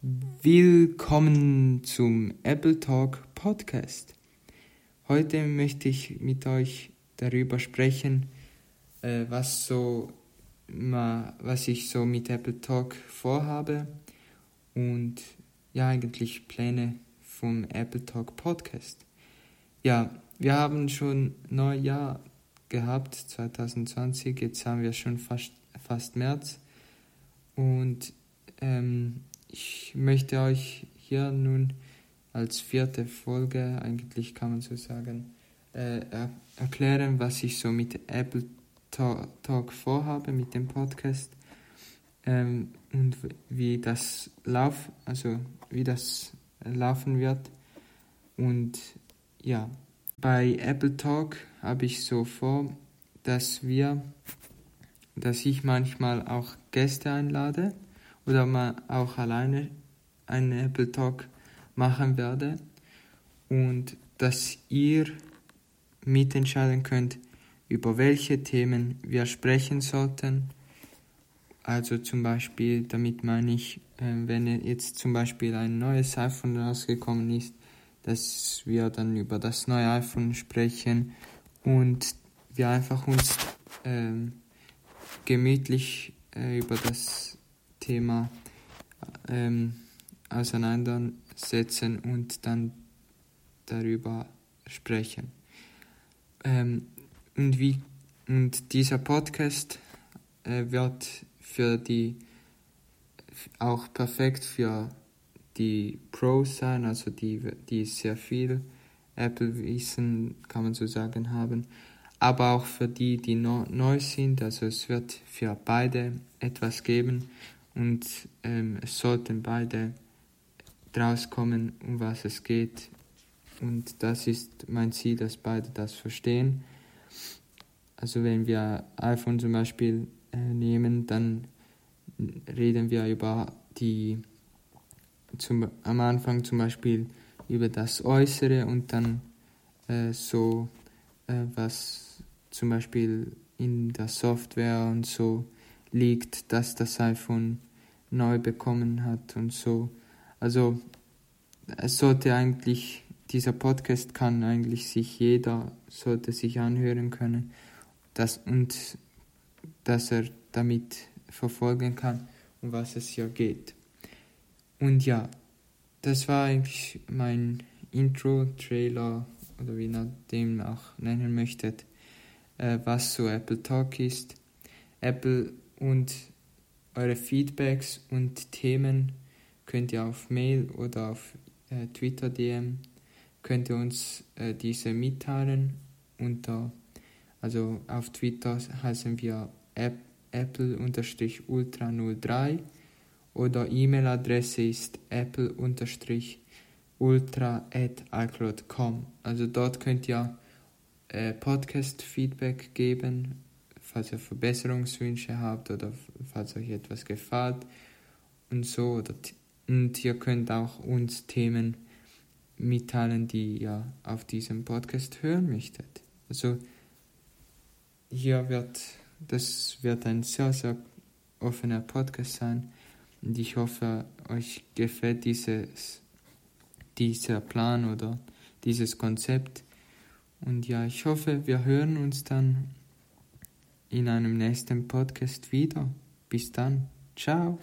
Willkommen zum Apple Talk Podcast. Heute möchte ich mit euch darüber sprechen, äh, was so was ich so mit Apple Talk vorhabe und ja eigentlich Pläne vom Apple Talk Podcast. Ja, wir haben schon Neujahr gehabt 2020, jetzt haben wir schon fast fast März und ähm, ich möchte euch hier nun als vierte Folge, eigentlich kann man so sagen, äh, erklären, was ich so mit Apple Talk vorhabe, mit dem Podcast ähm, und wie das lauf, also wie das laufen wird. Und ja, bei Apple Talk habe ich so vor, dass wir, dass ich manchmal auch Gäste einlade oder mal auch alleine einen Apple Talk machen werde und dass ihr mitentscheiden könnt, über welche Themen wir sprechen sollten. Also zum Beispiel, damit meine ich, äh, wenn jetzt zum Beispiel ein neues iPhone rausgekommen ist, dass wir dann über das neue iPhone sprechen und wir einfach uns ähm, gemütlich äh, über das Thema ähm, auseinandersetzen und dann darüber sprechen. Ähm, und, wie, und dieser Podcast äh, wird für die auch perfekt für die Pros sein, also die, die sehr viel Apple-Wissen, kann man so sagen, haben, aber auch für die, die no, neu sind. Also es wird für beide etwas geben und ähm, es sollten beide draus kommen, um was es geht. Und das ist mein Ziel, dass beide das verstehen. Also wenn wir iPhone zum Beispiel äh, nehmen, dann reden wir über die, zum, am Anfang zum Beispiel über das Äußere und dann äh, so, äh, was zum Beispiel in der Software und so liegt, dass das iPhone neu bekommen hat und so. Also es sollte eigentlich, dieser Podcast kann eigentlich sich jeder, sollte sich anhören können das, und dass er damit verfolgen kann, um was es hier geht. Und ja, das war eigentlich mein Intro-Trailer oder wie ihr dem auch nennen möchtet, äh, was so Apple Talk ist. Apple und eure Feedbacks und Themen könnt ihr auf Mail oder auf äh, Twitter DM könnt ihr uns äh, diese mitteilen unter also auf Twitter heißen wir apple-ultra03 oder E-Mail-Adresse ist apple-ultra@icloud.com. Also dort könnt ihr äh, Podcast-Feedback geben falls ihr Verbesserungswünsche habt oder falls euch etwas gefällt und so. Und ihr könnt auch uns Themen mitteilen, die ihr auf diesem Podcast hören möchtet. Also hier wird, das wird ein sehr, sehr offener Podcast sein und ich hoffe, euch gefällt dieses, dieser Plan oder dieses Konzept. Und ja, ich hoffe, wir hören uns dann in einem nächsten Podcast wieder. Bis dann. Ciao.